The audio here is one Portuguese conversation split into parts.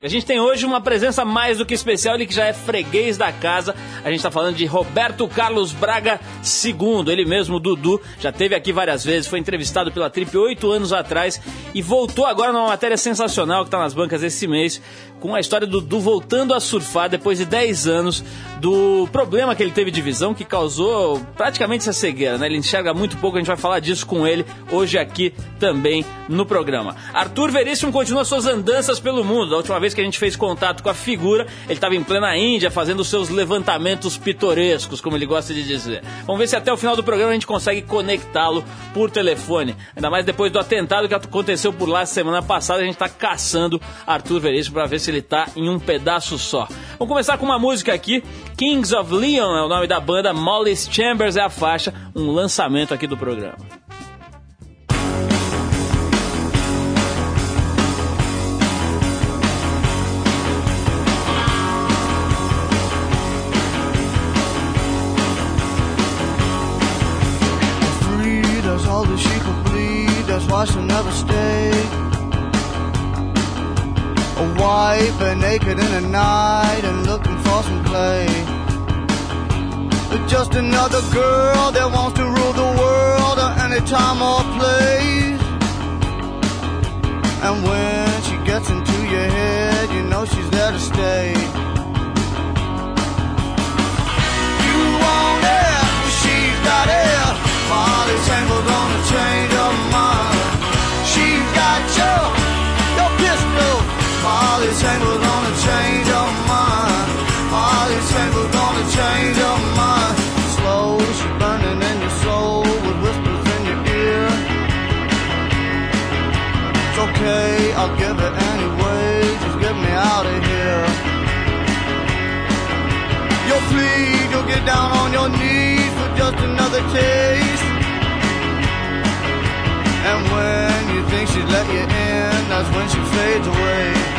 A gente tem hoje uma presença mais do que especial, ele que já é freguês da casa. A gente está falando de Roberto Carlos Braga II, ele mesmo, Dudu, já teve aqui várias vezes, foi entrevistado pela Trip oito anos atrás e voltou agora numa matéria sensacional que está nas bancas esse mês, com a história do Dudu voltando a surfar depois de 10 anos do problema que ele teve de visão, que causou praticamente essa cegueira, né? Ele enxerga muito pouco, a gente vai falar disso com ele hoje aqui também no programa. Arthur Veríssimo continua suas andanças pelo mundo. Da última vez vez que a gente fez contato com a figura, ele estava em plena Índia fazendo seus levantamentos pitorescos, como ele gosta de dizer. Vamos ver se até o final do programa a gente consegue conectá-lo por telefone. Ainda mais depois do atentado que aconteceu por lá semana passada, a gente está caçando Arthur Veríssimo para ver se ele está em um pedaço só. Vamos começar com uma música aqui. Kings of Leon é o nome da banda, Molly's Chambers é a faixa, um lançamento aqui do programa. She'll never stay. A wife and naked in the night and looking for some play. But just another girl that wants to rule the world at any time or place. And when she gets into your head, you know she's there to stay. You want taste. And when you think she's let you in, that's when she fades away.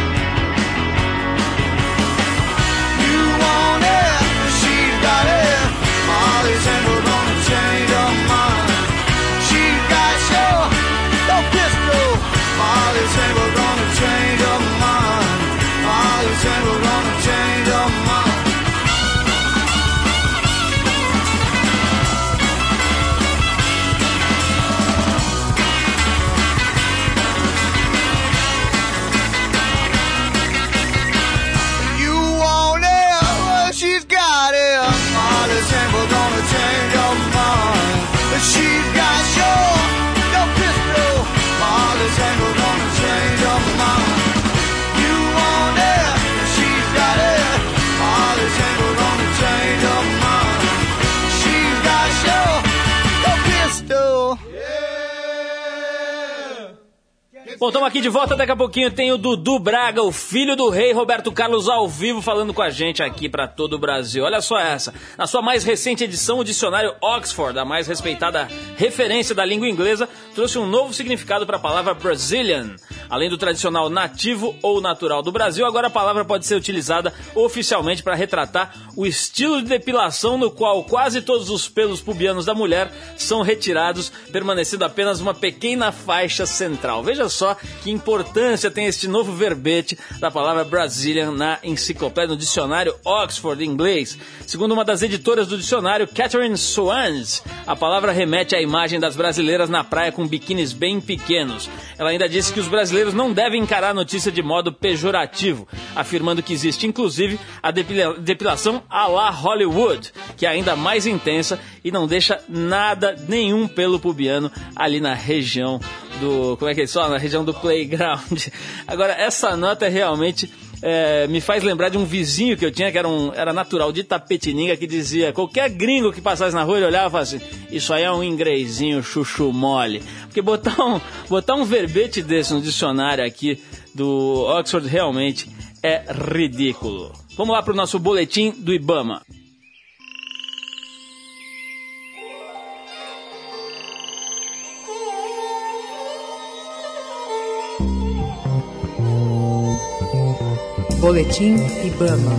Bom, estamos aqui de volta. Daqui a pouquinho tem o Dudu Braga, o filho do rei Roberto Carlos, ao vivo, falando com a gente aqui para todo o Brasil. Olha só essa. Na sua mais recente edição, o dicionário Oxford, a mais respeitada referência da língua inglesa, trouxe um novo significado para a palavra Brazilian. Além do tradicional nativo ou natural do Brasil, agora a palavra pode ser utilizada oficialmente para retratar o estilo de depilação no qual quase todos os pelos pubianos da mulher são retirados, permanecendo apenas uma pequena faixa central. Veja só que importância tem este novo verbete da palavra Brazilian na enciclopédia, no dicionário Oxford inglês. Segundo uma das editoras do dicionário, Catherine Swans, a palavra remete à imagem das brasileiras na praia com biquínis bem pequenos. Ela ainda disse que os brasileiros não devem encarar a notícia de modo pejorativo, afirmando que existe inclusive a depilação à la Hollywood, que é ainda mais intensa e não deixa nada, nenhum pelo pubiano ali na região do. Como é que é isso? Na região do playground. Agora, essa nota é realmente. É, me faz lembrar de um vizinho que eu tinha, que era, um, era natural de Tapetininga, que dizia: qualquer gringo que passasse na rua, ele olhava e assim: Isso aí é um ingrezinho chuchu mole. Porque botar um, botar um verbete desse no dicionário aqui do Oxford realmente é ridículo. Vamos lá para o nosso boletim do Ibama. Boletim Ibama.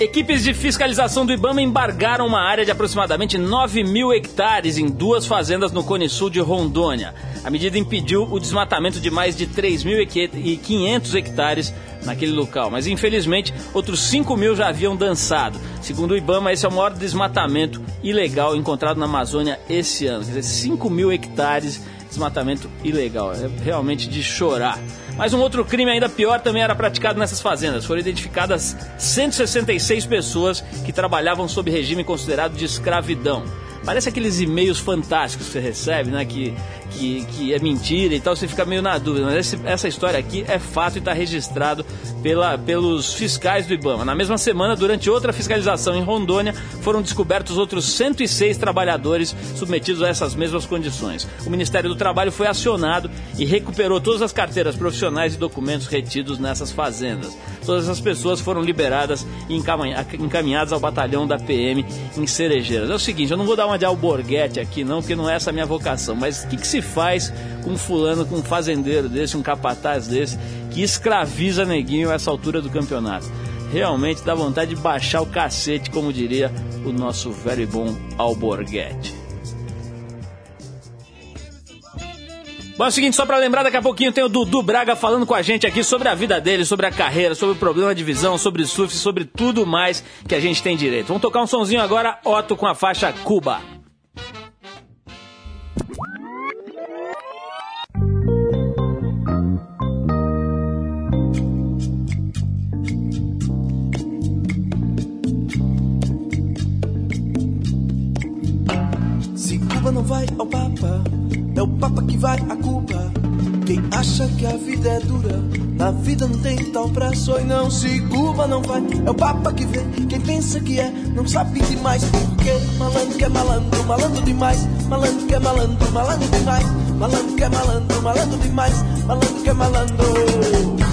Equipes de fiscalização do Ibama embargaram uma área de aproximadamente 9 mil hectares em duas fazendas no Cone Sul de Rondônia. A medida impediu o desmatamento de mais de 3.500 hectares naquele local, mas infelizmente outros 5 mil já haviam dançado. Segundo o Ibama, esse é o maior desmatamento ilegal encontrado na Amazônia esse ano. Quer dizer, 5 mil hectares desmatamento ilegal. É realmente de chorar. Mas um outro crime ainda pior também era praticado nessas fazendas. Foram identificadas 166 pessoas que trabalhavam sob regime considerado de escravidão. Parece aqueles e-mails fantásticos que você recebe, né? Que, que, que é mentira e tal, você fica meio na dúvida. Mas esse, essa história aqui é fato e está registrado pela, pelos fiscais do Ibama. Na mesma semana, durante outra fiscalização em Rondônia, foram descobertos outros 106 trabalhadores submetidos a essas mesmas condições. O Ministério do Trabalho foi acionado e recuperou todas as carteiras profissionais e documentos retidos nessas fazendas. Todas essas pessoas foram liberadas e encaminhadas ao batalhão da PM em Cerejeiras. É o seguinte, eu não vou dar uma de alborguete aqui não, porque não é essa a minha vocação, mas o que, que se faz com um fulano, com um fazendeiro desse, um capataz desse, que escraviza neguinho a essa altura do campeonato? Realmente dá vontade de baixar o cacete, como diria o nosso velho e bom alborguete. Bom, é o seguinte, só para lembrar, daqui a pouquinho tem o Dudu Braga falando com a gente aqui sobre a vida dele, sobre a carreira, sobre o problema de visão, sobre surf, sobre tudo mais que a gente tem direito. Vamos tocar um sonzinho agora, Otto com a faixa Cuba. Que a vida é dura, na vida não tem tal prazo e não se Cuba não vai. É o Papa que vem, quem pensa que é, não sabe demais. Porque malandro que é malandro, malandro demais. Malandro que é malandro, malandro demais. Malandro que é malandro, malandro demais. Malandro que é malandro.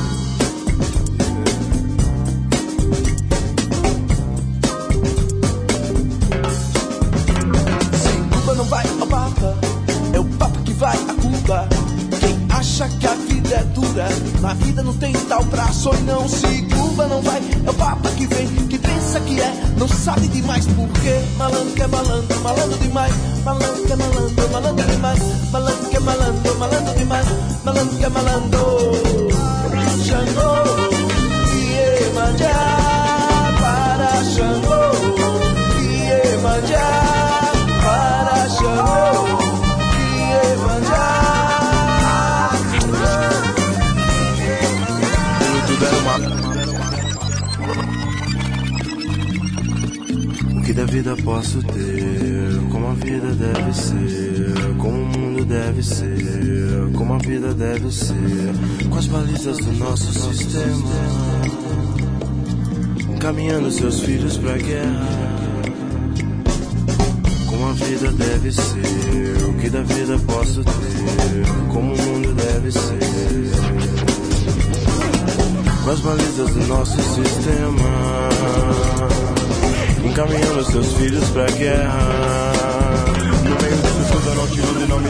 Deve ser, como a vida deve ser, com as balizas do nosso sistema, encaminhando seus filhos pra guerra. Como a vida deve ser, o que da vida posso ter, como o mundo deve ser com as balizas do nosso sistema, encaminhando seus filhos pra guerra. Meio disso tudo eu não te iludo e não.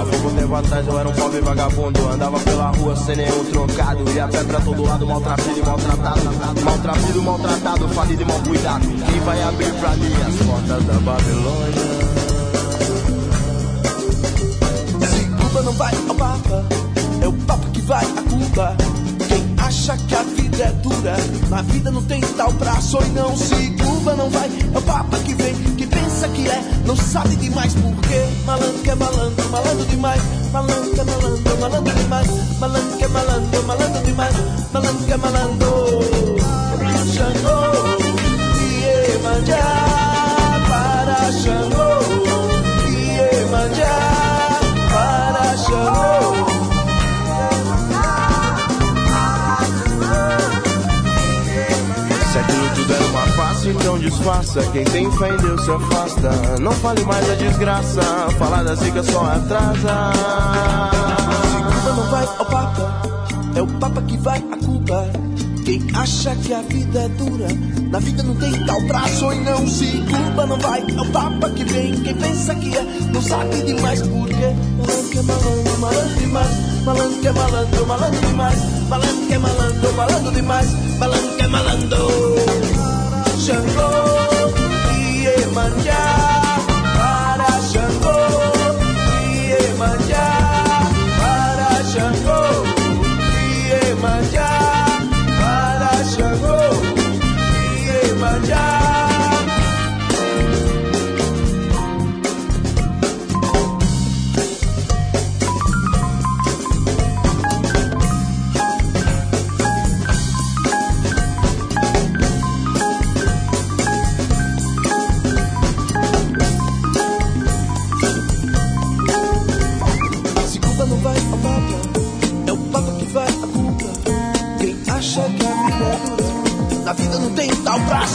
Há pouco tempo atrás eu era um pobre vagabundo. Andava pela rua sem nenhum trocado. E a pé pra todo lado, maltrapilho e maltratado. Maltrapilho, maltratado, falido e mal cuidado. Quem vai abrir pra mim as portas da Babilônia? Se Cuba não vai ao Papa, é o Papa que vai a Cuba acha que a vida é dura. Na vida não tem tal prazo e não se curva, não vai. É o papa que vem, que é, não sabe demais porque malandro que é malandro, malandro demais. Malandro que é malandro, malandro demais. Malandro que é malandro, malandro demais. Malandro que é malandro. Xangô, Iemanjá, para Xangô, então disfarça. Quem tem fé em Deus se afasta. Não fale mais a desgraça. Falar da zica só atrasa. Se Cuba não vai ao Papa, é o Papa que vai a Cuba. Quem acha que a vida é dura, na vida não tem tal prazo e não se Cuba não vai, é o Papa que vem. Quem pensa que é, não sabe demais porque malandro que é malandro, malandro demais. Malandro que é malandro, malandro demais. Malandro que é malandro, malandro demais. Malandro que é malandro. Xangô e Emanjá.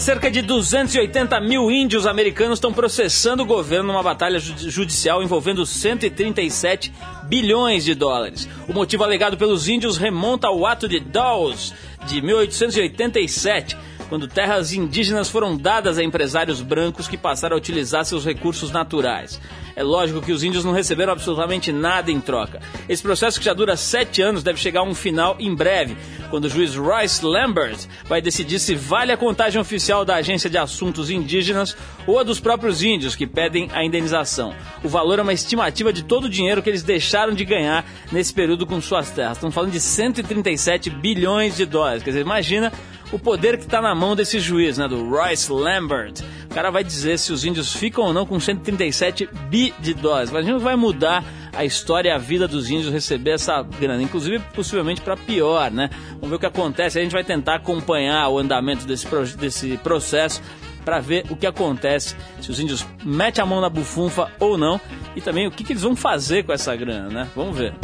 cerca de 280 mil índios americanos estão processando o governo numa batalha judicial envolvendo 137 bilhões de dólares. O motivo alegado pelos índios remonta ao ato de Dawes de 1887 quando terras indígenas foram dadas a empresários brancos que passaram a utilizar seus recursos naturais. É lógico que os índios não receberam absolutamente nada em troca. Esse processo, que já dura sete anos, deve chegar a um final em breve, quando o juiz Royce Lambert vai decidir se vale a contagem oficial da Agência de Assuntos Indígenas ou a dos próprios índios que pedem a indenização. O valor é uma estimativa de todo o dinheiro que eles deixaram de ganhar nesse período com suas terras. Estamos falando de 137 bilhões de dólares. Quer dizer, imagina o poder que está na mão desse juiz, né, do Royce Lambert. O cara vai dizer se os índios ficam ou não com 137 bi de dólares. Imagina vai mudar a história e a vida dos índios receber essa grana, inclusive possivelmente para pior, né? Vamos ver o que acontece. A gente vai tentar acompanhar o andamento desse, desse processo para ver o que acontece, se os índios metem a mão na bufunfa ou não, e também o que, que eles vão fazer com essa grana, né? Vamos ver.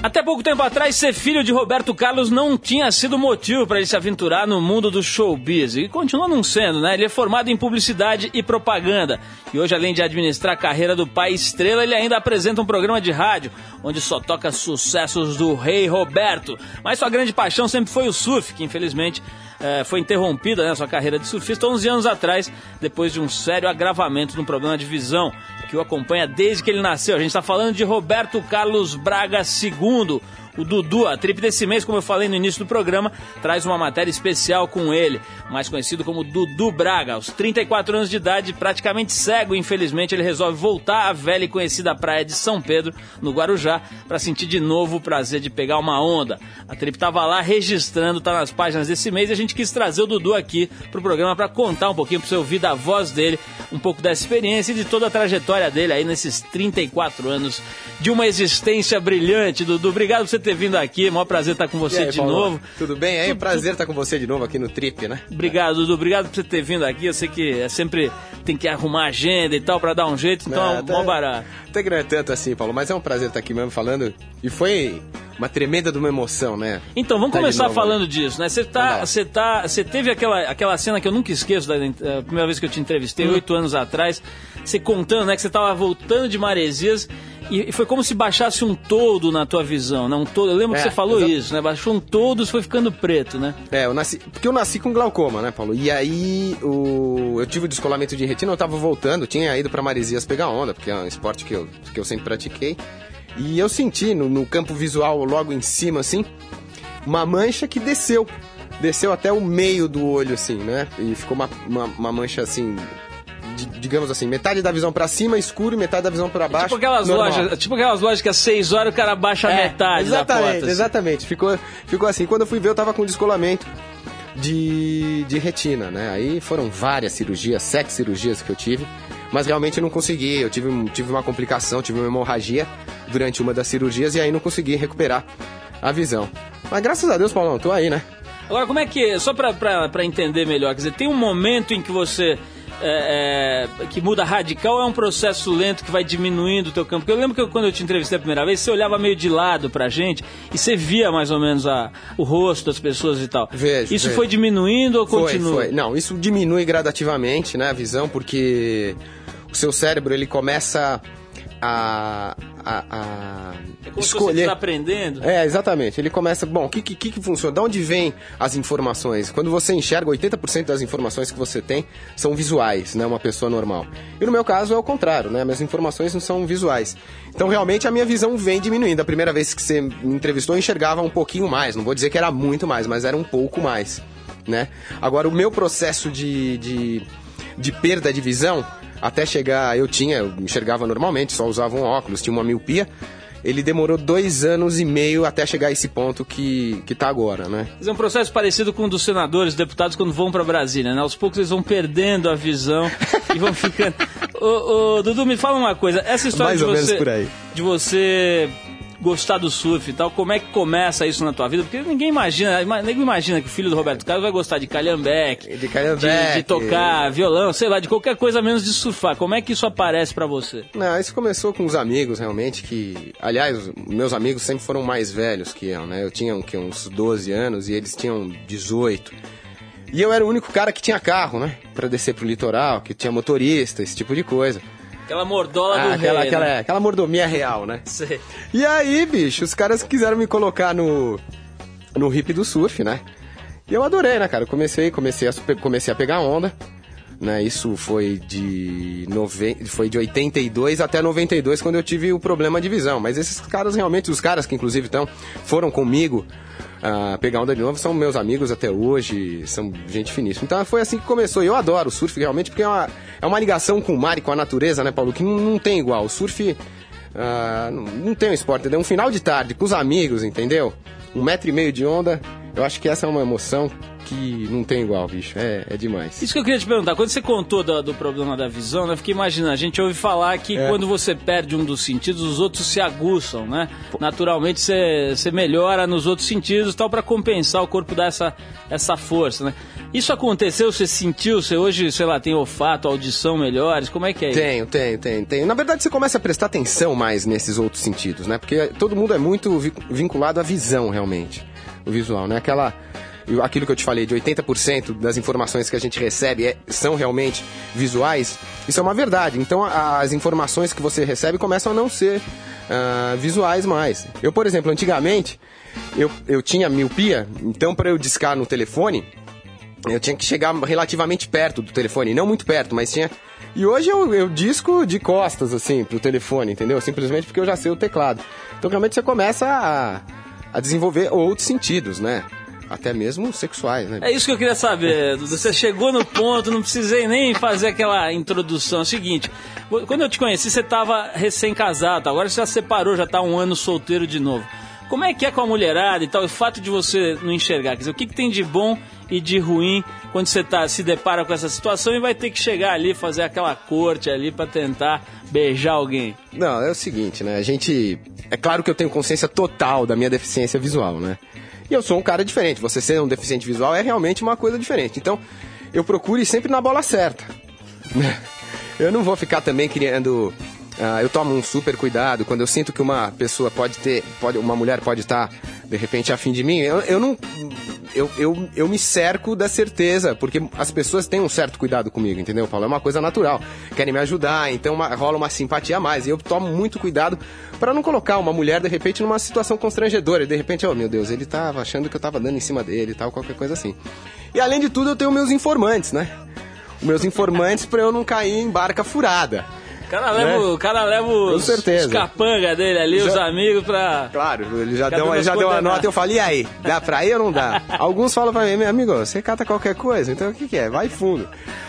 Até pouco tempo atrás, ser filho de Roberto Carlos não tinha sido motivo para ele se aventurar no mundo do showbiz. E continua não sendo, né? Ele é formado em publicidade e propaganda. E hoje, além de administrar a carreira do pai estrela, ele ainda apresenta um programa de rádio, onde só toca sucessos do rei Roberto. Mas sua grande paixão sempre foi o surf, que infelizmente é, foi interrompida né, sua carreira de surfista 11 anos atrás, depois de um sério agravamento no problema de visão que o acompanha desde que ele nasceu. A gente está falando de Roberto Carlos Braga II, o Dudu, a trip desse mês, como eu falei no início do programa, traz uma matéria especial com ele, mais conhecido como Dudu Braga. Aos 34 anos de idade, praticamente cego, infelizmente, ele resolve voltar à velha e conhecida praia de São Pedro, no Guarujá, para sentir de novo o prazer de pegar uma onda. A trip estava lá registrando, tá nas páginas desse mês, e a gente quis trazer o Dudu aqui pro programa para contar um pouquinho, para você ouvir da voz dele, um pouco da experiência e de toda a trajetória dele aí nesses 34 anos de uma existência brilhante. Dudu, obrigado por você ter ter vindo aqui. Maior prazer estar com você aí, de Paulo? novo. Tudo bem? É um prazer estar com você de novo aqui no Trip, né? Obrigado, Dudu. Obrigado por você ter vindo aqui. Eu sei que é sempre tem que arrumar agenda e tal pra dar um jeito, então é, até- mó barato. Até que não é tanto assim, Paulo, mas é um prazer estar aqui mesmo falando. E foi uma tremenda de uma emoção, né? Então, vamos Tá começar falando disso, né? Você tá, você tá, você teve aquela, aquela cena que eu nunca esqueço da a primeira vez que eu te entrevistei, Hum. oito anos atrás, você contando, né, que você tava voltando de Maresias e, e foi como se baixasse um todo na tua visão, né? Um todo. Eu lembro que É, você falou isso, né? Baixou um todo, foi ficando preto, né? É, eu nasci. Porque eu nasci com glaucoma, né, Paulo? E aí o, eu tive o descolamento de retina, eu tava voltando, tinha ido pra Maresias pegar onda, porque é um esporte que eu, que eu sempre pratiquei. E eu senti no, no campo visual, logo em cima, assim, uma mancha que desceu. Desceu até o meio do olho, assim, né? E ficou uma, uma, uma mancha assim. Digamos assim, metade da visão pra cima escuro e metade da visão pra baixo. tipo aquelas normal. lojas, tipo aquelas lojas que às seis horas o cara baixa a É, metade exatamente, da porta. assim. Exatamente, ficou, ficou assim. Quando eu fui ver, eu tava com descolamento de, de retina, né? Aí foram várias cirurgias, sete cirurgias que eu tive, mas realmente não consegui. Eu tive, tive uma complicação, tive uma hemorragia durante uma das cirurgias e aí não consegui recuperar a visão. Mas graças a Deus, Paulão, tô aí, né? Agora, como é que. Só pra, pra, pra entender melhor, quer dizer, tem um momento em que você. É, é, que muda radical ou é um processo lento que vai diminuindo o teu campo? Porque eu lembro que eu- quando eu te entrevistei a primeira vez, você olhava meio de lado pra gente e você via mais ou menos a, o rosto das pessoas e tal. Vejo, Isso vejo. foi diminuindo ou Foi, continua? foi. Não, isso diminui gradativamente, né, a visão, porque o seu cérebro, ele começa a... a, a É como se você escolher... está aprendendo. É, exatamente. Ele começa, bom, o que, que, que funciona? De onde vem as informações? Quando você enxerga, 80% das informações que você tem são visuais, né? Uma pessoa normal. E no meu caso é o contrário, né? Minhas informações não são visuais. Então, realmente, a minha visão vem diminuindo. A primeira vez que você me entrevistou, eu enxergava um pouquinho mais. Não vou dizer que era muito mais, mas era um pouco mais, né? Agora, o meu processo de, de, de perda de visão, até chegar, eu tinha, eu enxergava normalmente, só usava um óculos, tinha uma miopia. Ele demorou dois anos e meio até chegar a esse ponto que, que tá agora, né? Mas É um processo parecido com o dos senadores, deputados, quando vão pra Brasília, né? Aos poucos eles vão perdendo a visão e vão ficando. Ô, ô, Dudu, me fala uma coisa. Essa história Mais de ou menos você. por aí. De você gostar do surf e tal, como é que começa isso na tua vida? Porque ninguém imagina, ima- ninguém imagina que o filho do Roberto Carlos vai gostar de calhambeque, De calhambeque. de, de tocar violão, sei lá, de qualquer coisa menos de surfar. Como é que isso aparece pra você? Não, isso começou com os amigos, realmente, que... Aliás, meus amigos sempre foram mais velhos que eu, né? Eu tinha o quê, uns 12 anos e eles tinham 18. E eu era o único cara que tinha carro, né? Pra descer pro litoral, que tinha motorista, esse tipo de coisa. Aquela mordola do Ah, aquela, rei, aquela, né? aquela mordomia real, né? Sei. E aí, bicho, os caras quiseram me colocar no, no hip do surf, né? E eu adorei, né, cara? Eu comecei, comecei a, comecei a pegar onda, né? Isso foi de, nove, foi de 82 até 92, quando eu tive o problema de visão. Mas esses caras, realmente, os caras que inclusive estão, foram comigo ah, pegar onda de novo, são meus amigos até hoje, são gente finíssima. Então foi assim que começou. E eu adoro o surf, realmente, porque é uma, é uma ligação com o mar e com a natureza, né, Paulo? Que não, tem igual. O surf... Ah, não, tem um esporte, entendeu? Um final de tarde com os amigos, entendeu? Um metro e meio de onda, eu acho que essa é uma emoção que não tem igual, bicho. É, é demais. Isso que eu queria te perguntar, quando você contou do, do problema da visão, né, eu fiquei imaginando, a gente ouve falar que É. quando você perde um dos sentidos, os outros se aguçam, né? Naturalmente você, você melhora nos outros sentidos tal para compensar o corpo dar essa, essa força, né? Isso aconteceu, você sentiu, você hoje, sei lá, tem olfato, audição melhores, como é que é isso? Tenho, tenho, tenho, tenho. Na verdade, você começa a prestar atenção mais nesses outros sentidos, né? Porque todo mundo é muito vi- vinculado à visão, realmente. Visual, né? Aquela. Aquilo que eu te falei, de 80% das informações que a gente recebe é- são realmente visuais, isso é uma verdade. Então, a- as informações que você recebe começam a não ser ah, visuais mais. Eu, por exemplo, antigamente, eu, eu tinha miopia, então para eu discar no telefone, eu tinha que chegar relativamente perto do telefone, não muito perto, mas tinha. E hoje eu, eu disco de costas, assim, pro telefone, entendeu? Simplesmente porque eu já sei o teclado. Então realmente você começa a, a desenvolver outros sentidos, né? Até mesmo sexuais, né? É isso que eu queria saber. Você chegou no ponto, não precisei nem fazer aquela introdução. É o seguinte, quando eu te conheci, você estava recém-casado, agora você já separou, já está um ano solteiro de novo. Como é que é com a mulherada e tal? O fato de você não enxergar, quer dizer, o que, que tem de bom e de ruim quando você tá, se depara com essa situação e vai ter que chegar ali, fazer aquela corte ali para tentar beijar alguém? Não, é o seguinte, né? A gente. é claro que eu tenho consciência total da minha deficiência visual, né? E eu sou um cara diferente. Você ser um deficiente visual é realmente uma coisa diferente. Então, eu procuro ir sempre na bola certa. Eu não vou ficar também criando. Uh, eu tomo um super cuidado quando eu sinto que uma pessoa pode ter, pode, uma mulher pode estar de repente afim de mim. Eu, eu não, eu, eu, eu me cerco da certeza, porque as pessoas têm um certo cuidado comigo, entendeu, Paulo? É uma coisa natural. Querem me ajudar, então uma, rola uma simpatia a mais. E eu tomo muito cuidado para não colocar uma mulher de repente numa situação constrangedora. E de repente, oh meu Deus, ele tava achando que eu tava dando em cima dele e tal, qualquer coisa assim. E além de tudo, eu tenho meus informantes, né? meus informantes para eu não cair em barca furada. O cara leva, né? o cara leva os, os capanga dele ali, já, os amigos pra. Claro, ele já deu, já deu uma nota e eu falei, e aí? Dá pra ir ou não dá? Alguns falam pra mim, meu amigo, você cata qualquer coisa, então o que, que é? Vai fundo.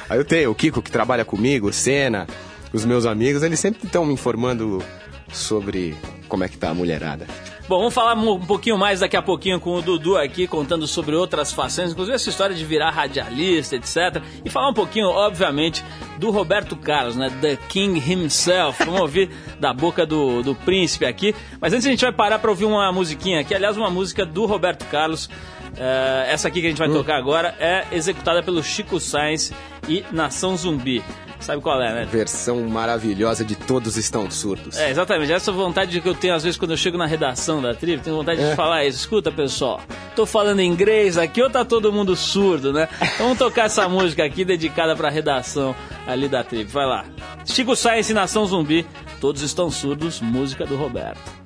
Aí eu tenho o Kiko que trabalha comigo, o Senna, os meus amigos, eles sempre estão me informando sobre como é que tá a mulherada. Bom, vamos falar um pouquinho mais daqui a pouquinho com o Dudu aqui, contando sobre outras façanhas, inclusive essa história de virar radialista, etc. E falar um pouquinho, obviamente, do Roberto Carlos, né? The King himself. Vamos ouvir da boca do, do príncipe aqui. Mas antes a gente vai parar para ouvir uma musiquinha aqui, aliás, uma música do Roberto Carlos. Uh, essa aqui que a gente vai hum. tocar agora é executada pelo Chico Sainz e Nação Zumbi. Sabe qual é, né? Versão maravilhosa de Todos Estão Surdos. É, exatamente. Essa vontade que eu tenho, às vezes, quando eu chego na redação da tribo, tenho vontade é. de falar isso. Escuta, pessoal, tô falando inglês aqui ou tá todo mundo surdo, né? Então vamos tocar essa música aqui, dedicada pra redação ali da tribo. Vai lá. Chico Science Nação Zumbi, Todos Estão Surdos, música do Roberto.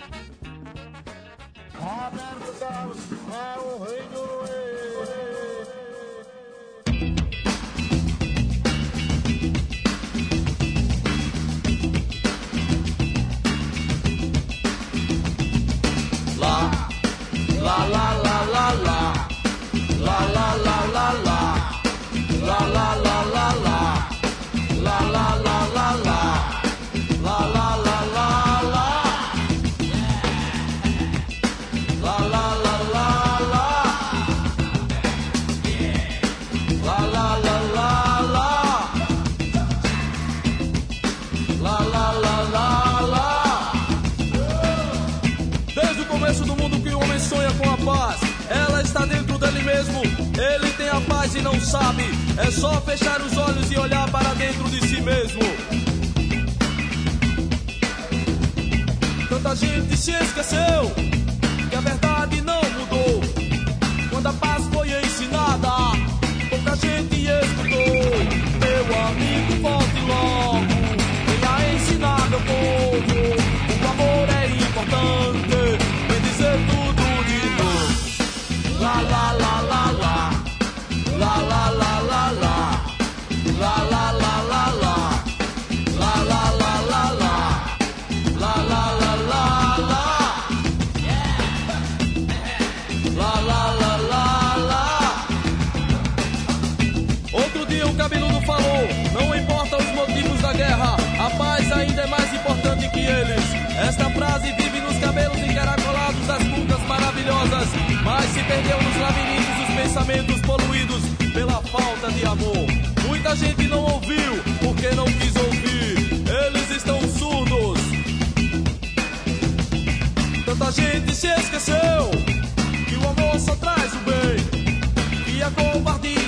E não sabe. É só fechar os olhos e olhar para dentro de si mesmo. Tanta gente se esqueceu que a verdade perdeu nos labirintos dos pensamentos poluídos pela falta de amor. Muita gente não ouviu porque não quis ouvir. Eles estão surdos. Tanta gente se esqueceu que o amor só traz o bem. E a covardia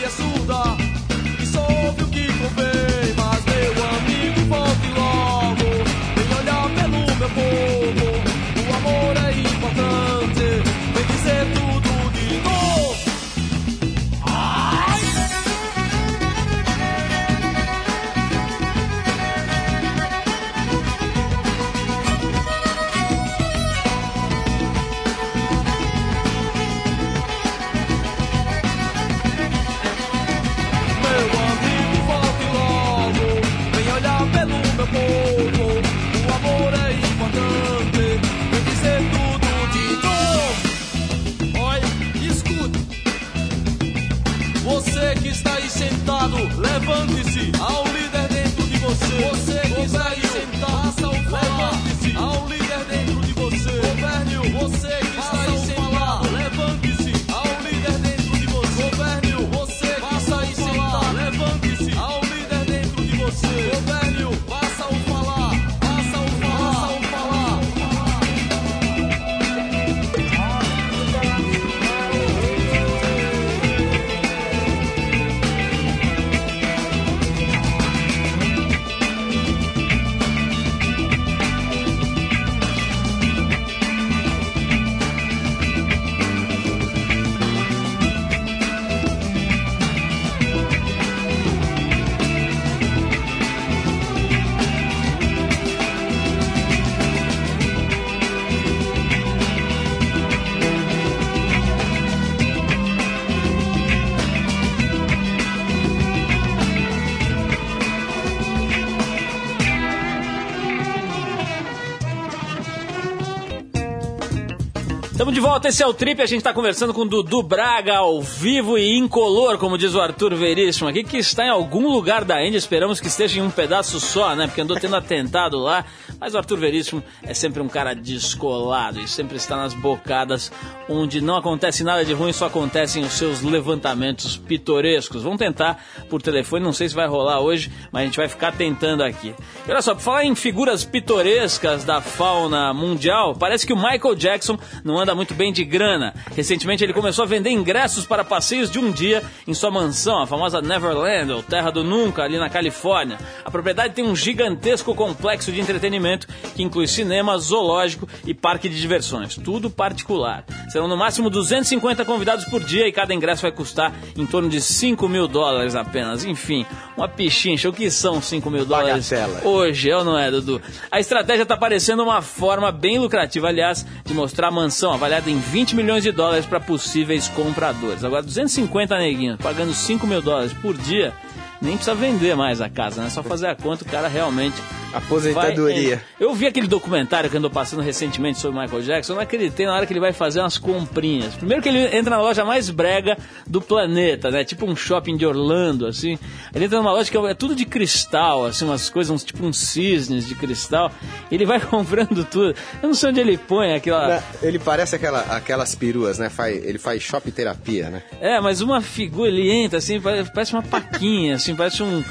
Estamos de volta, esse é o Trip. A gente está conversando com Dudu Braga ao vivo e incolor, como diz o Arthur Veríssimo aqui, que está em algum lugar da Índia. Esperamos que esteja em um pedaço só, né? Porque andou tendo atentado lá. Mas o Arthur Veríssimo é sempre um cara descolado e sempre está nas bocadas onde não acontece nada de ruim, só acontecem os seus levantamentos pitorescos. Vamos tentar por telefone, não sei se vai rolar hoje, mas a gente vai ficar tentando aqui. E olha só, por falar em figuras pitorescas da fauna mundial, parece que o Michael Jackson não anda muito bem de grana. Recentemente ele começou a vender ingressos para passeios de um dia em sua mansão, a famosa Neverland, ou Terra do Nunca, ali na Califórnia. A propriedade tem um gigantesco complexo de entretenimento que inclui cinema, zoológico e parque de diversões, tudo particular. Serão no máximo 250 convidados por dia e cada ingresso vai custar em torno de 5 mil dólares apenas. Enfim, uma pichincha. O que são 5 mil dólares hoje, é ou não é, Dudu? A estratégia está parecendo uma forma bem lucrativa, aliás, de mostrar a mansão avaliada em 20 milhões de dólares para possíveis compradores. Agora, 250 neguinhos pagando 5 mil dólares por dia, nem precisa vender mais a casa, né? É só fazer a conta, o cara realmente Aposentadoria. Vai, é, eu vi aquele documentário que andou passando recentemente sobre o Michael Jackson. Eu não acreditei na hora que ele vai fazer umas comprinhas. Primeiro que ele entra na loja mais brega do planeta, né? Tipo um shopping de Orlando, assim. Ele entra numa loja que é tudo de cristal, assim, umas coisas, uns, tipo uns cisnes de cristal. Ele vai comprando tudo. Eu não sei onde ele põe aquela. Ele parece aquela, aquelas peruas, né? Ele faz shopping terapia, né? É, mas uma figura, ele entra assim, parece uma paquinha, assim, parece um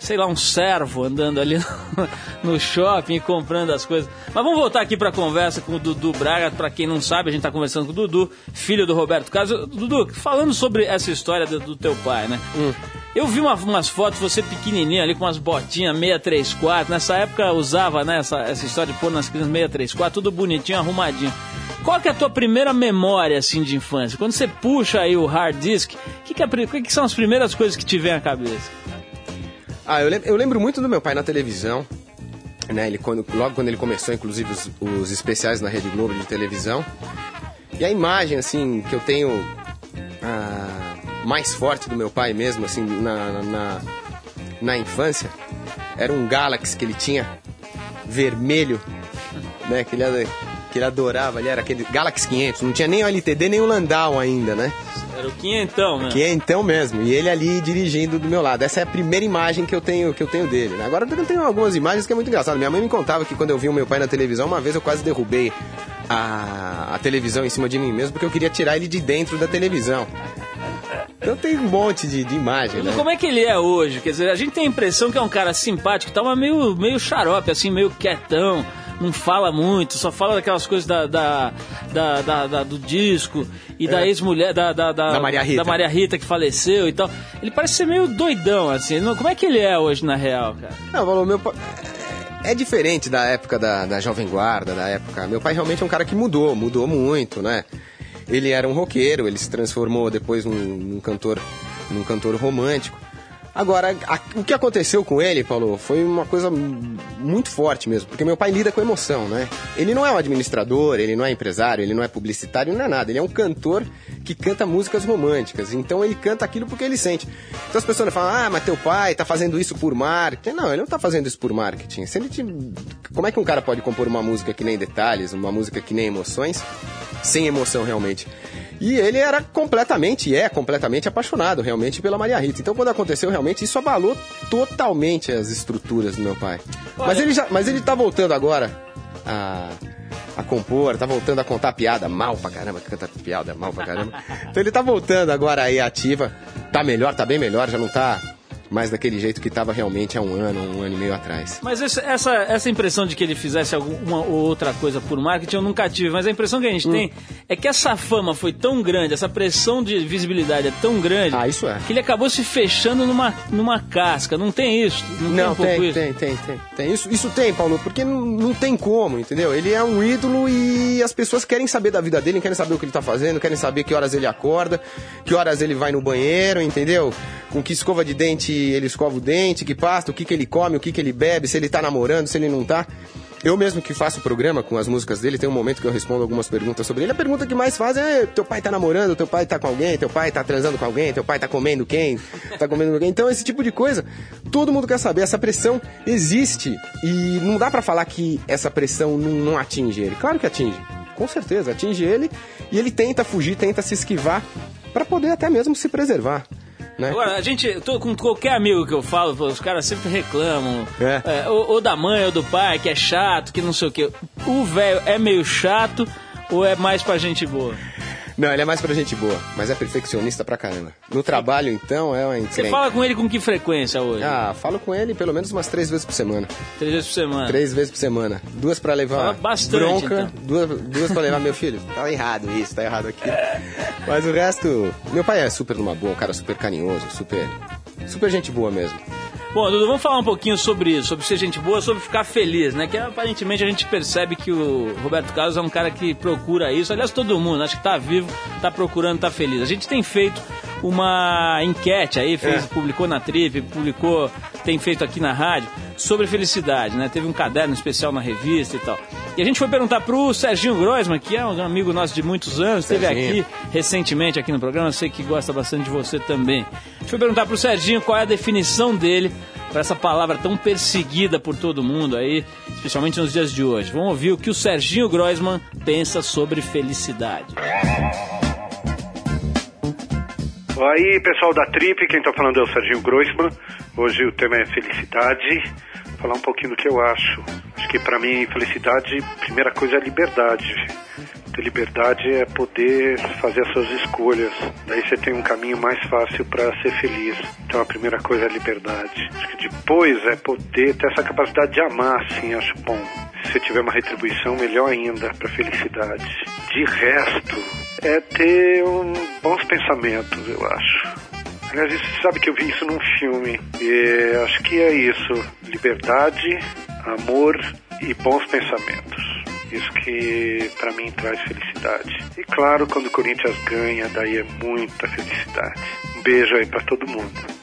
sei lá, um servo andando ali no, shopping e comprando as coisas. Mas vamos voltar aqui para a conversa com o Dudu Braga. Para quem não sabe, a gente está conversando com o Dudu, filho do Roberto Carlos. Dudu, falando sobre essa história do, do teu pai, né? Hum. Eu vi uma, umas fotos, você pequenininho ali com umas botinhas 634. Nessa época usava né, essa, essa história de pôr nas crianças 634, tudo bonitinho, arrumadinho. Qual que é a tua primeira memória assim de infância? Quando você puxa aí o hard disk, o que, que, é, que, são as primeiras coisas que te vem à cabeça? Ah, eu lembro, eu lembro muito do meu pai na televisão. Né, ele, quando, logo quando ele começou, inclusive, os, os especiais na Rede Globo de televisão. E a imagem, assim, que eu tenho ah, mais forte do meu pai mesmo, assim, na, na, na infância, era um Galaxy que ele tinha, vermelho, né, que ele, que ele adorava ali, era aquele Galaxy 500, não tinha nem o LTD nem o Landau ainda, né? Era o quinhentão mesmo. Quinhentão mesmo. E ele ali dirigindo do meu lado. Essa é a primeira imagem que eu tenho, que eu tenho dele. Né? Agora eu tenho algumas imagens que é muito engraçado. Minha mãe me contava que quando eu vi o meu pai na televisão, uma vez eu quase derrubei a, a televisão em cima de mim mesmo, porque eu queria tirar ele de dentro da televisão. Então tem um monte de, de imagem, né? Como é que ele é hoje? Quer dizer, a gente tem a impressão que é um cara simpático, tava meio, meio xarope, assim, meio quietão não fala muito, só fala daquelas coisas da, da, da, da, da do disco e é. da ex-mulher, da, da, da, da, Maria Rita. da Maria Rita que faleceu e tal. Ele parece ser meio doidão, assim. Como é que ele é hoje na real, cara? Não, falou, meu pai. É diferente da época da, da Jovem Guarda, da época. Meu pai realmente é um cara que mudou, mudou muito, né? Ele era um roqueiro, ele se transformou depois num, num cantor, num cantor romântico. Agora, a, o que aconteceu com ele, Paulo, foi uma coisa muito forte mesmo, porque meu pai lida com emoção, né? Ele não é um administrador, ele não é empresário, ele não é publicitário, não é nada. Ele é um cantor que canta músicas românticas. Então ele canta aquilo porque ele sente. Então as pessoas falam, ah, mas teu pai tá fazendo isso por marketing. Não, ele não tá fazendo isso por marketing. Se ele te... Como é que um cara pode compor uma música que nem detalhes, uma música que nem emoções, sem emoção realmente? E ele era completamente, é completamente apaixonado realmente pela Maria Rita. Então quando aconteceu realmente, isso abalou totalmente as estruturas do meu pai. Olha... Mas ele já, mas ele tá voltando agora a, a compor, tá voltando a contar piada mal pra caramba, canta piada mal pra caramba. Então ele tá voltando agora aí ativa, tá melhor, tá bem melhor, já não tá mais daquele jeito que estava realmente há um ano, um ano e meio atrás. Mas essa, essa impressão de que ele fizesse alguma ou outra coisa por marketing eu nunca tive, mas a impressão que a gente hum. tem é que essa fama foi tão grande, essa pressão de visibilidade é tão grande ah, isso é. que ele acabou se fechando numa, numa casca. Não tem isso? Não, não tem, um tem, isso? tem, tem, tem, tem. Isso, isso tem, Paulo, porque não, não tem como, entendeu? Ele é um ídolo e as pessoas querem saber da vida dele, querem saber o que ele está fazendo, querem saber que horas ele acorda, que horas ele vai no banheiro, entendeu? Com que escova de dente ele escova o dente, que pasta, o que, que ele come, o que, que ele bebe, se ele tá namorando, se ele não tá. Eu mesmo que faço o programa com as músicas dele, tem um momento que eu respondo algumas perguntas sobre ele. A pergunta que mais faz é: teu pai tá namorando, teu pai tá com alguém, teu pai tá transando com alguém, teu pai tá comendo quem, tá comendo alguém. Então, esse tipo de coisa, todo mundo quer saber. Essa pressão existe e não dá para falar que essa pressão não, não atinge ele. Claro que atinge com certeza, atinge ele e ele tenta fugir, tenta se esquivar para poder até mesmo se preservar. Né? Agora, a gente, eu tô com qualquer amigo que eu falo, os caras sempre reclamam. É. É, ou, ou da mãe ou do pai, que é chato, que não sei o quê. O velho é meio chato ou é mais pra gente boa? Não, ele é mais pra gente boa, mas é perfeccionista pra caramba. No trabalho, então, é uma Você encrenca. fala com ele com que frequência hoje? Ah, falo com ele pelo menos umas três vezes por semana. Três vezes por semana. Três vezes por semana. Duas pra levar Fala bastante, bronca, então. duas, duas pra levar meu filho. Tá errado isso, tá errado aqui. Mas o resto. Meu pai é super numa boa, um cara super carinhoso, super. Super gente boa mesmo. Bom, Dudu, vamos falar um pouquinho sobre isso, sobre ser gente boa, sobre ficar feliz, né? Que aparentemente a gente percebe que o Roberto Carlos é um cara que procura isso. Aliás, todo mundo, acho que tá vivo, tá procurando, tá feliz. A gente tem feito uma enquete aí, fez, É. publicou na Trip, publicou, tem feito aqui na rádio, sobre felicidade, né? Teve um caderno especial na revista e tal. E a gente foi perguntar pro Serginho Groisman, que é um amigo nosso de muitos anos, esteve aqui recentemente aqui no programa, sei que gosta bastante de você também. A gente foi perguntar pro Serginho qual é a definição dele para essa palavra tão perseguida por todo mundo aí, especialmente nos dias de hoje. Vamos ouvir o que o Serginho Groisman pensa sobre felicidade. Aí, pessoal da Trip, quem tá falando é o Serginho Groisman. Hoje o tema é felicidade. Vou falar um pouquinho do que eu acho. Acho que pra mim, felicidade, primeira coisa é liberdade. Ter liberdade é poder fazer as suas escolhas. Daí você tem um caminho mais fácil para ser feliz. Então a primeira coisa é liberdade. Acho que depois é poder ter essa capacidade de amar, assim, acho bom. Se você tiver uma retribuição, melhor ainda para felicidade. De resto, é ter um, bons pensamentos, eu acho. Aliás, você sabe que eu vi isso num filme. E acho que é isso: liberdade, amor e bons pensamentos. Isso que pra mim traz felicidade. E claro, quando o Corinthians ganha, daí é muita felicidade. Um beijo aí pra todo mundo.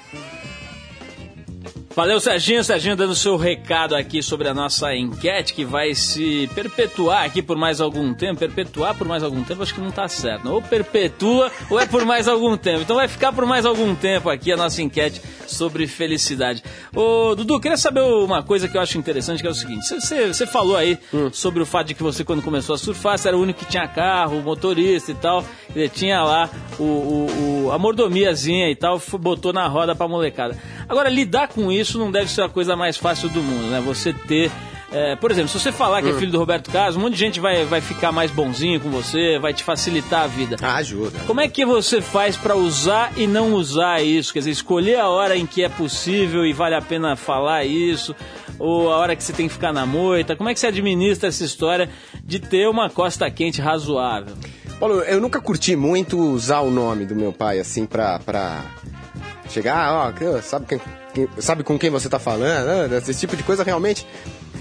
Valeu, Serginho. Serginho dando seu recado aqui sobre a nossa enquete que vai se perpetuar aqui por mais algum tempo. Perpetuar por mais algum tempo, acho que não tá certo. Ou perpetua ou é por mais algum tempo. Então vai ficar por mais algum tempo aqui a nossa enquete sobre felicidade. Ô, Dudu, queria saber uma coisa que eu acho interessante, que é o seguinte. Você- Você falou aí sobre o fato de que você, quando começou a surfar, você era o único que tinha carro, motorista e tal. Ele tinha lá o, o- o- a mordomiazinha e tal, botou na roda pra molecada. Agora, lidar com isso não deve ser a coisa mais fácil do mundo, né? Você ter. é, por exemplo, se você falar que é filho do Roberto Carlos, um monte de gente vai, vai ficar mais bonzinho com você, vai te facilitar a vida. Ah, ajuda. Como é que você faz pra usar e não usar isso? Quer dizer, escolher a hora em que é possível e vale a pena falar isso, ou a hora que você tem que ficar na moita? Como é que você administra essa história de ter uma costa quente razoável? Paulo, eu nunca curti muito usar o nome do meu pai, assim, pra, pra chegar, ó, sabe, quem, quem- sabe com quem você tá falando, né? esse tipo de coisa, realmente,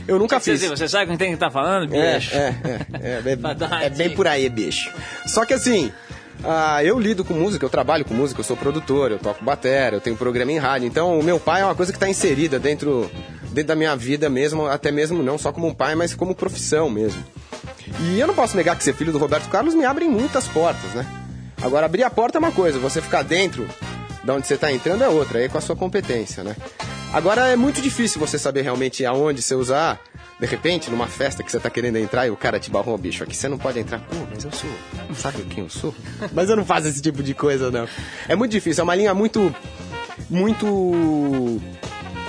eu nunca fiz. dizer, você sabe com quem que tá falando, É, bicho? é, é, é, é, uma é bem por aí, bicho. Só que assim, ah, eu lido com música, eu trabalho com música, eu sou produtor, eu toco bateria, eu tenho programa em rádio. Então, o meu pai é uma coisa que está inserida dentro, dentro da minha vida mesmo, até mesmo não só como um pai, mas como profissão mesmo. E eu não posso negar que ser filho do Roberto Carlos me abre muitas portas, né? Agora, abrir a porta é uma coisa, você ficar dentro da onde você está entrando é outra, aí é com a sua competência, né? Agora, é muito difícil você saber realmente aonde você usar. De repente, numa festa que você tá querendo entrar e o cara te barrou, bicho, aqui você não pode entrar. Pô, mas eu sou. Sabe quem eu sou? Mas eu não faço esse tipo de coisa, não. É muito difícil, é uma linha muito. Muito.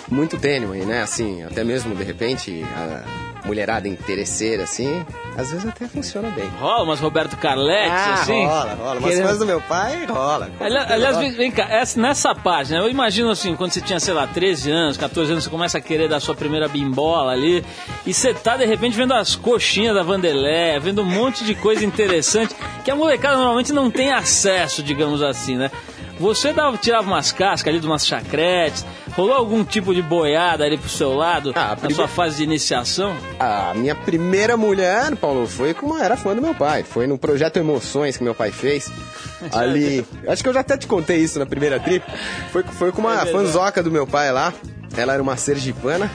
Muito tênue, né? Assim, até mesmo, de repente, a mulherada interesseira, assim, às vezes até funciona bem. Rola umas Roberto Carlex, ah, assim? rola, rola. Umas Querendo- coisas do meu pai, rola. Aliás, rola. vem, vem cá, essa- nessa página, eu imagino assim, quando você tinha, sei lá, 13 anos, 14 anos, você começa a querer dar sua primeira bimbola ali, e você tá, de repente, vendo as coxinhas da Vandelé, vendo um monte de coisa interessante, que a molecada normalmente não tem acesso, digamos assim, né? Você dava, tirava umas cascas ali de umas chacretes, rolou algum tipo de boiada ali pro seu lado, Ah, na prime- sua fase de iniciação? A minha primeira mulher, Paulo, foi como era fã do meu pai. Foi no projeto Emoções que meu pai fez. Ali. Acho que eu já até te contei isso na primeira trip. Foi, foi com uma É fanzoca do meu pai lá. Ela era uma sergipana.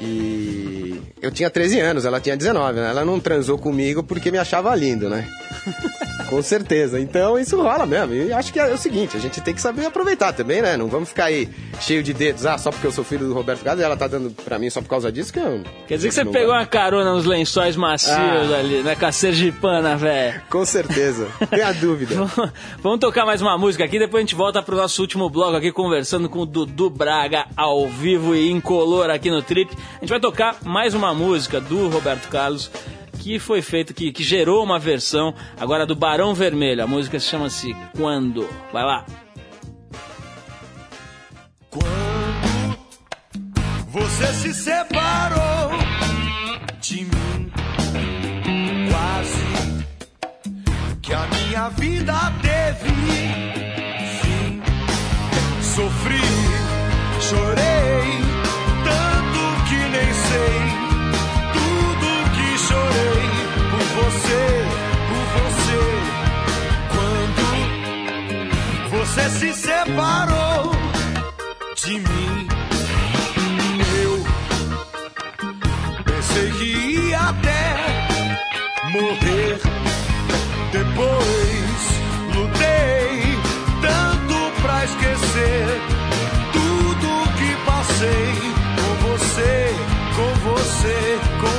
E eu tinha 13 anos, ela tinha 19, né? Ela não transou comigo porque me achava lindo, né? com certeza. Então isso rola mesmo. E acho que é o seguinte, a gente tem que saber aproveitar também, né? Não vamos ficar aí cheio de dedos, ah, só porque eu sou filho do Roberto Carlos e ela tá dando pra mim só por causa disso que eu. Quer dizer que você não pegou uma carona nos lençóis macios Ah. ali, né? Com a sergipana, velho. Com certeza. Tem a dúvida. Vamos tocar mais uma música aqui, depois a gente volta pro nosso último bloco aqui, conversando com o Dudu Braga ao vivo e incolor aqui no Trip. A gente vai tocar mais uma música do Roberto Carlos, que foi feito, que, que gerou uma versão agora do Barão Vermelho. A música se chama-se Quando. Vai lá. Quando você se separou de mim, quase que a minha vida teve fim. Sofri, chorei, você. Se separou de mim. Eu pensei que ia até morrer. Depois lutei tanto pra esquecer tudo que passei com você, com você, com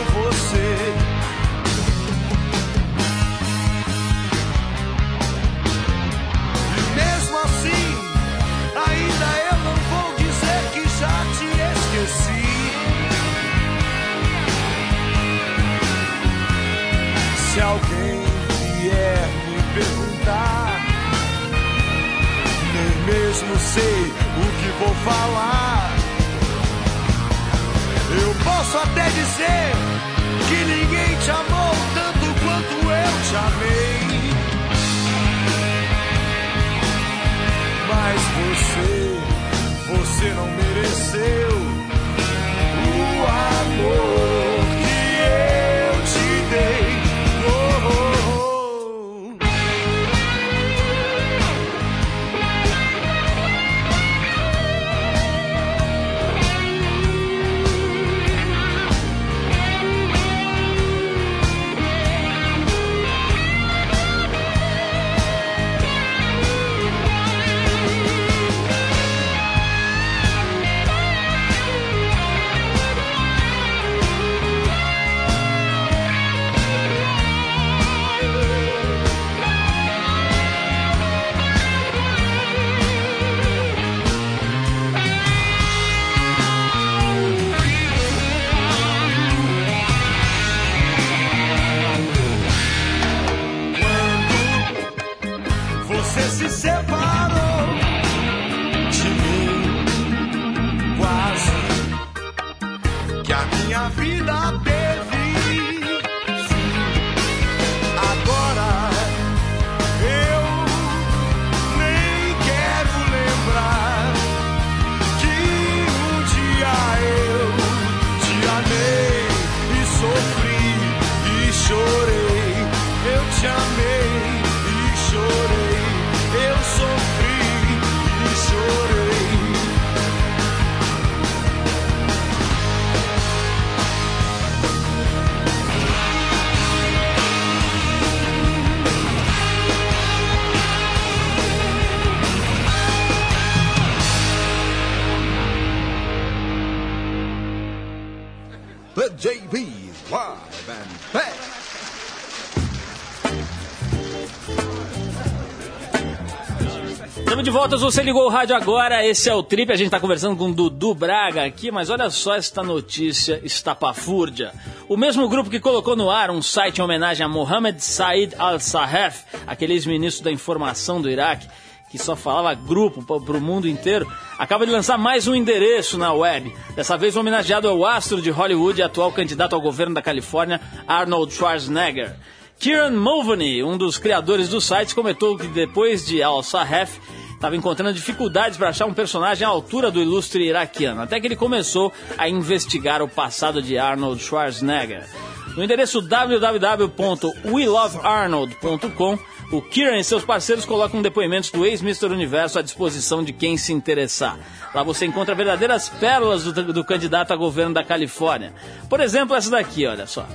Você ligou o rádio agora, esse é o Trip, a gente está conversando com o Dudu Braga aqui, mas olha só esta notícia estapafúrdia. O mesmo grupo que colocou no ar um site em homenagem a Mohammed Said al-Sahef, aquele ex-ministro da informação do Iraque, que só falava grupo para o mundo inteiro, acaba de lançar mais um endereço na web. Dessa vez homenageado ao astro de Hollywood e atual candidato ao governo da Califórnia, Arnold Schwarzenegger. Kieran Mulvaney, um dos criadores do site, comentou que depois de Al-Sahef, estava encontrando dificuldades para achar um personagem à altura do ilustre iraquiano, até que ele começou a investigar o passado de Arnold Schwarzenegger. No endereço www.welovearnold.com, o Kieran e seus parceiros colocam depoimentos do ex-Mr. Universo à disposição de quem se interessar. Lá você encontra verdadeiras pérolas do, do candidato a governo da Califórnia. Por exemplo, essa daqui, olha só.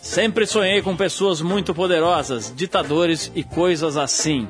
Sempre sonhei com pessoas muito poderosas, ditadores e coisas assim.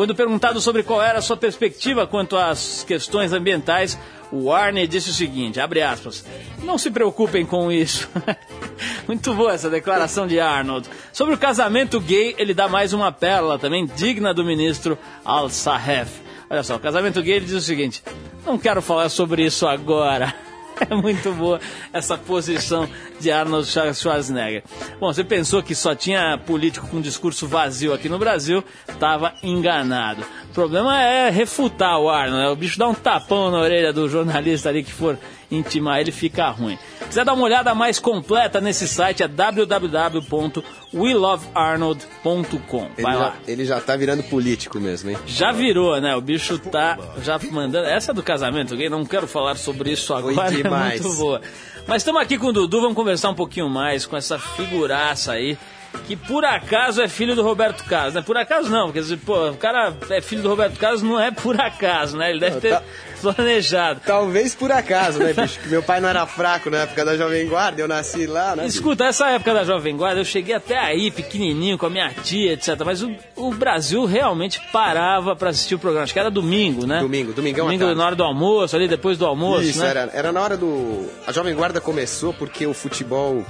Quando perguntado sobre qual era a sua perspectiva quanto às questões ambientais, o Arne disse o seguinte, abre aspas, não se preocupem com isso. Muito boa essa declaração de Arnold. Sobre o casamento gay, ele dá mais uma pérola também digna do ministro Al-Sahef. Olha só, o casamento gay ele diz o seguinte, não quero falar sobre isso agora. É muito boa essa posição de Arnold Schwarzenegger. Bom, você pensou que só tinha político com discurso vazio aqui no Brasil, estava enganado. O problema é refutar o Arnold, né? o bicho dá um tapão na orelha do jornalista ali que for intimar ele, fica ruim. Se quiser dar uma olhada mais completa nesse site, é www.welovearnold.com. Ele Vai já, lá. ele já tá virando político mesmo, hein? Já virou, né? O bicho tá já mandando. Essa é do casamento gay, não quero falar sobre isso agora, é demais. muito boa. Mas estamos aqui com o Dudu, vamos conversar um pouquinho mais com essa figuraça aí. Que por acaso é filho do Roberto Carlos, né? Por acaso não, dizer, pô, o cara é filho do Roberto Carlos não é por acaso, né? Ele deve ter tá- planejado. Talvez por acaso, né, bicho? Que meu pai não era fraco na época da Jovem Guarda, eu nasci lá, né? Escuta, essa época da Jovem Guarda, eu cheguei até aí, pequenininho, com a minha tia, etc. Mas o, o Brasil realmente parava pra assistir o programa. Acho que era domingo, né? Domingo, domingão Domingo na hora do almoço, ali depois do almoço, Isso, né? era, era na hora do. A Jovem Guarda começou porque o futebol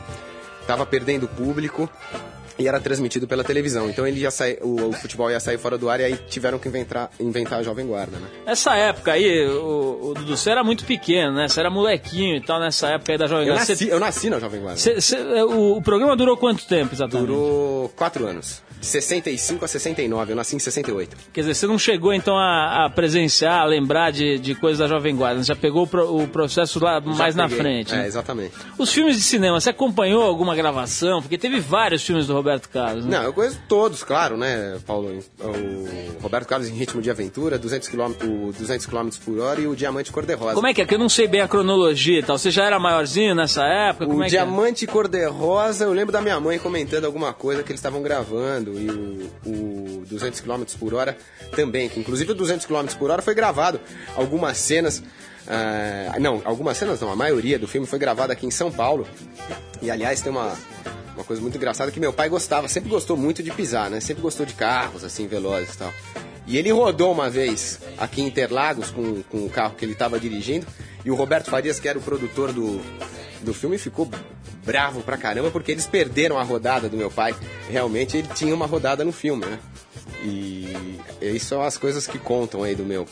tava perdendo público e era transmitido pela televisão. Então ele sair, o, o futebol ia sair fora do ar e aí tiveram que inventar, inventar a Jovem Guarda, né? Essa época aí, o, o Dudu, você era muito pequeno, né? Você era molequinho e tal, nessa época aí da Jovem Eu Guarda. nasci, Você- eu nasci na Jovem Guarda. você- o, o programa durou quanto tempo exatamente? Durou quatro anos. De 65 a 69. Eu nasci em 68. Quer dizer, você não chegou então a, a presenciar, a lembrar de, de coisas da Jovem Guarda, você já pegou o, pro- o processo lá mais Já na peguei. frente. É, né? exatamente. Os filmes de cinema, você acompanhou alguma gravação? Porque teve vários filmes do Roberto Carlos, né? Não, eu conheço todos, claro, né, Paulo? O Roberto Carlos em Ritmo de Aventura, 200 km, o 200 km por hora e o Diamante Cor-de-Rosa. Como é que é? Que eu não sei bem a cronologia e tal. Você já era maiorzinho nessa época? Como O é que Diamante Cor-de-Rosa, eu lembro da minha mãe comentando alguma coisa que eles estavam gravando. E o, o 200 km por hora também. Que inclusive o 200 km por hora foi gravado. Algumas cenas. ah, não, algumas cenas não. A maioria do filme foi gravada aqui em São Paulo. E aliás, tem uma, uma coisa muito engraçada que meu pai gostava. Sempre gostou muito de pisar, né? Sempre gostou de carros, assim, velozes e tal. E ele rodou uma vez aqui em Interlagos com, com o carro que ele estava dirigindo. E o Roberto Farias, que era o produtor do, do filme, ficou bravo pra caramba porque eles perderam a rodada do meu pai. Realmente ele tinha uma rodada no filme, né? E isso são as coisas que contam aí do meu,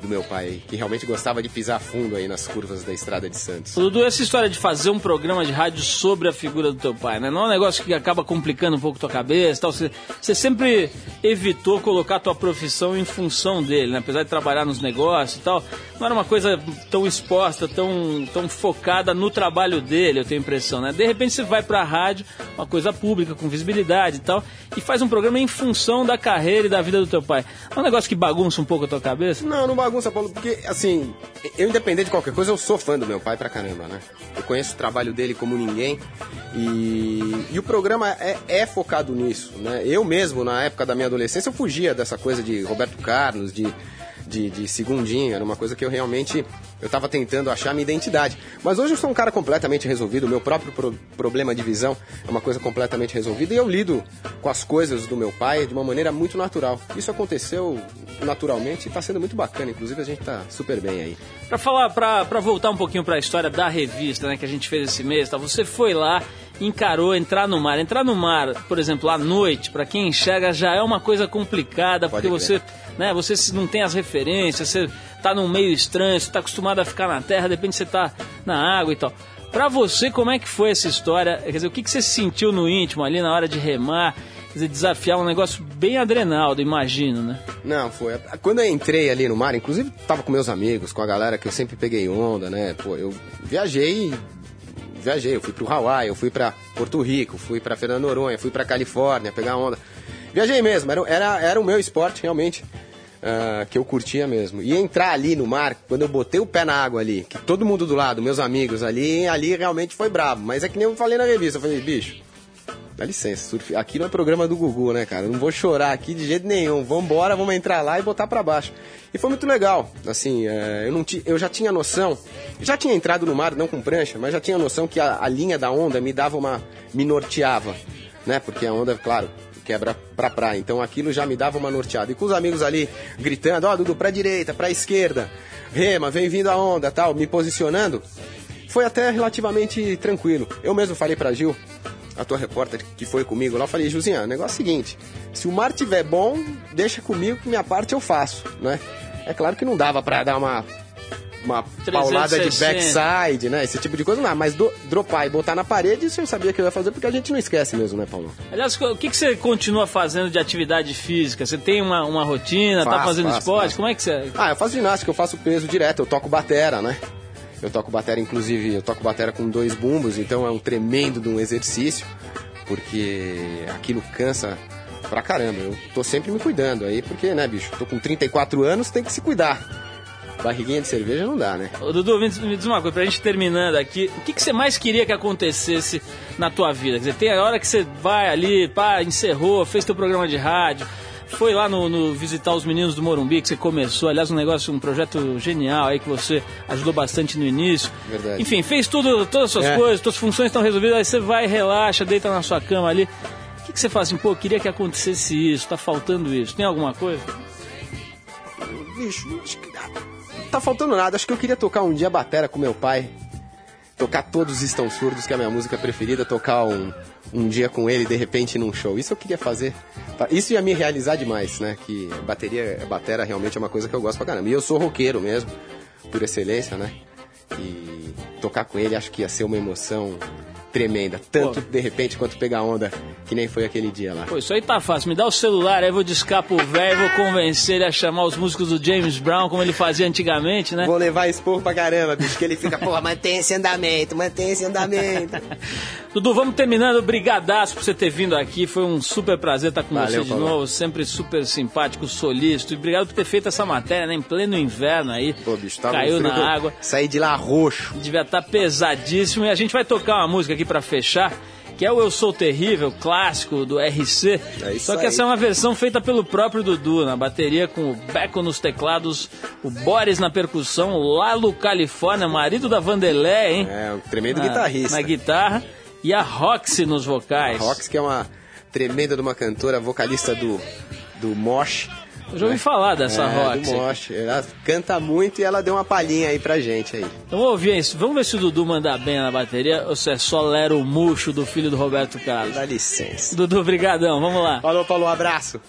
do meu pai, que realmente gostava de pisar fundo aí nas curvas da estrada de Santos. Dudu, essa história de fazer um programa de rádio sobre a figura do teu pai, né? Não é um negócio que acaba complicando um pouco tua cabeça tal. Você, você sempre evitou colocar tua profissão em função dele, né? Apesar de trabalhar nos negócios e tal, não era uma coisa tão exposta, tão, tão focada no trabalho dele, eu tenho a impressão, né? De repente você vai pra rádio, uma coisa pública, com visibilidade e tal, e faz um programa em função da carreira e da vida do teu pai. É um negócio que bagunça um pouco a tua cabeça? Não, não bagunça, Paulo, porque, assim, eu independente de qualquer coisa, eu sou fã do meu pai pra caramba, né? Eu conheço o trabalho dele como ninguém e, e o programa é, é focado nisso, né? Eu mesmo, na época da minha adolescência, eu fugia dessa coisa de Roberto Carlos, de, de, de segundinho, era uma coisa que eu realmente, eu tava tentando achar minha identidade. Mas hoje eu sou um cara completamente resolvido, o meu próprio pro- problema de visão é uma coisa completamente resolvida e eu lido com as coisas do meu pai de uma maneira muito natural. Isso aconteceu naturalmente e tá sendo muito bacana, inclusive a gente tá super bem aí. Pra falar, pra, pra voltar um pouquinho pra história da revista, né, que a gente fez esse mês, tá? Você foi lá, encarou entrar no mar. Entrar no mar, por exemplo, à noite, pra quem enxerga, já é uma coisa complicada, porque Pode você, né, você não tem as referências, você tá num meio estranho, você tá acostumado a ficar na terra, de repente você tá na água e tal. Pra você, como é que foi essa história? Quer dizer, o que, que você sentiu no íntimo ali na hora de remar? Quer dizer, desafiar um negócio bem adrenaldo, imagino, né? Não, foi. Quando eu entrei ali no mar, inclusive tava com meus amigos, com a galera que eu sempre peguei onda, né? Pô, eu viajei, viajei, eu fui pro Hawaii, eu fui pra Porto Rico, fui pra Fernando Noronha, fui pra Califórnia pegar onda. Viajei mesmo, era, era, era o meu esporte realmente. Ah, que eu curtia mesmo. E entrar ali no mar, quando eu botei o pé na água ali, que todo mundo do lado, meus amigos ali, ali realmente foi brabo. Mas é que nem eu falei na revista, eu falei, bicho, Dá licença, surf... aqui não é programa do Gugu, né, cara? Eu não vou chorar aqui de jeito nenhum. Vambora, vamos entrar lá e botar pra baixo. E foi muito legal. Assim, é, eu, não ti... eu já tinha noção, já tinha entrado no mar, não com prancha, mas já tinha noção que a, a linha da onda me dava uma. me norteava, né? Porque a onda, claro, quebra pra praia. Então aquilo já me dava uma norteada. E com os amigos ali gritando, ó, Dudu, pra direita, pra esquerda, rema, vem vindo a onda, tal, me posicionando, foi até relativamente tranquilo. Eu mesmo falei pra Gil, a tua repórter que foi comigo lá, eu falei, Gilzinha, o negócio é o seguinte, se o mar tiver bom, deixa comigo que minha parte eu faço, né? É claro que não dava pra dar uma uma paulada de 360. backside, né? Esse tipo de coisa não, mas do, dropar e botar na parede, isso eu sabia que eu ia fazer, porque a gente não esquece mesmo, né, Paulo? Aliás, o que, que você continua fazendo de atividade física? Você tem uma, uma rotina, tá Faço, fazendo faço, esporte? faço. Como é que você. Ah, eu faço ginástica, eu faço peso direto, eu toco batera, né? Eu toco batera, inclusive, eu toco batera com dois bumbos, então é um tremendo de um exercício, porque aquilo cansa pra caramba. Eu tô sempre me cuidando aí, porque, né, bicho, tô com 34 anos, tem que se cuidar. Barriguinha de cerveja não dá, né? Ô, Dudu, me diz, me diz uma coisa, pra gente terminando aqui, o que, que você mais queria que acontecesse na tua vida? Quer dizer, tem a hora que você vai ali, pá, encerrou, fez teu programa de rádio, foi lá no, no visitar os meninos do Morumbi que você começou, aliás, um negócio, um projeto genial aí que você ajudou bastante no início. Verdade. Enfim, fez tudo, todas as suas É. coisas, suas funções estão resolvidas, aí você vai, relaxa, deita na sua cama ali. O que, que você faz assim, pô, queria que acontecesse isso, tá faltando isso. Tem alguma coisa? Bicho, acho que tá faltando nada. Acho que eu queria tocar um dia batera com meu pai. Tocar Todos Estão Surdos, que é a minha música preferida. Tocar um, um dia com ele, de repente, num show. Isso eu queria fazer. Isso ia me realizar demais, né? Que bateria, batera realmente é uma coisa que eu gosto pra caramba. E eu sou roqueiro mesmo, por excelência, né? E tocar com ele acho que ia ser uma emoção tremenda. Tanto, de repente, quanto pegar onda, que nem foi aquele dia lá. Pô, isso aí tá fácil. Me dá o celular, aí vou discar pro velho, vou convencer ele a chamar os músicos do James Brown, como ele fazia antigamente, né? Vou levar esporro pra caramba, bicho, que ele fica, porra, mantém esse andamento, mantém esse andamento. Dudu, vamos terminando. Brigadaço por você ter vindo aqui. Foi um super prazer estar com Valeu, você de Paulo. novo. Sempre super simpático, solícito. E obrigado por ter feito essa matéria, né? Em pleno inverno aí. Pô, bicho, tava Caiu na água. Saí de lá roxo. Devia estar pesadíssimo. E a gente vai tocar uma música aqui pra fechar. Que é o Eu Sou Terrível, clássico do RC. É Só que aí. essa é uma versão feita pelo próprio Dudu, na bateria com o Beco nos teclados, o Boris na percussão, o Lalo Califórnia, marido da Vanderlé, hein? É, um tremendo na, guitarrista. Na guitarra. E a Roxy nos vocais. Rox, que é uma tremenda de uma cantora, vocalista do, do Mosh. Eu já ouvi falar dessa é, Roxy. do Mosh. Ela canta muito e ela deu uma palhinha aí pra gente aí. Então vamos ouvir isso. Vamos ver se o Dudu manda bem na bateria ou se é só Lero Murcho do filho do Roberto Carlos. Dá licença. Dudu, brigadão. Vamos lá. Falou, falou, abraço.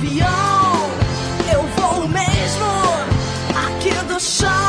Avião, eu vou mesmo aqui do chão.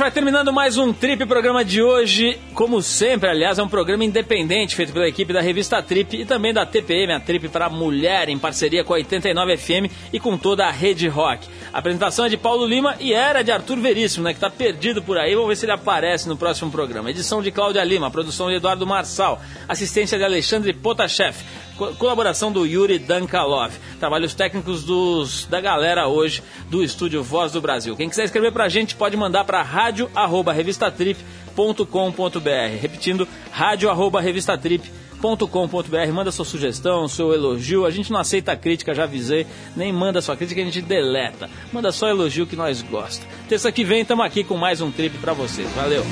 Vai terminando mais um Trip programa de hoje. Como sempre, aliás, é um programa independente feito pela equipe da revista Trip e também da TPM, a Trip para Mulher, em parceria com a 89 FM e com toda a Rede Rock. A apresentação é de Paulo Lima e era de Arthur Veríssimo, né, que tá perdido por aí. Vamos ver se ele aparece no próximo programa. Edição de Cláudia Lima, produção de Eduardo Marçal, assistência de Alexandre Potashev, colaboração do Yuri Dankalov. Trabalhos técnicos dos, da galera hoje do estúdio Voz do Brasil. Quem quiser escrever pra gente pode mandar para rádio@revistatrip.com.br. Repetindo, rádio@revistatrip.com.br. Manda sua sugestão, seu elogio. A gente não aceita crítica, já avisei. Nem manda sua crítica, a gente deleta. Manda só elogio que nós gosta. Terça que vem estamos aqui com mais um trip pra vocês. Valeu.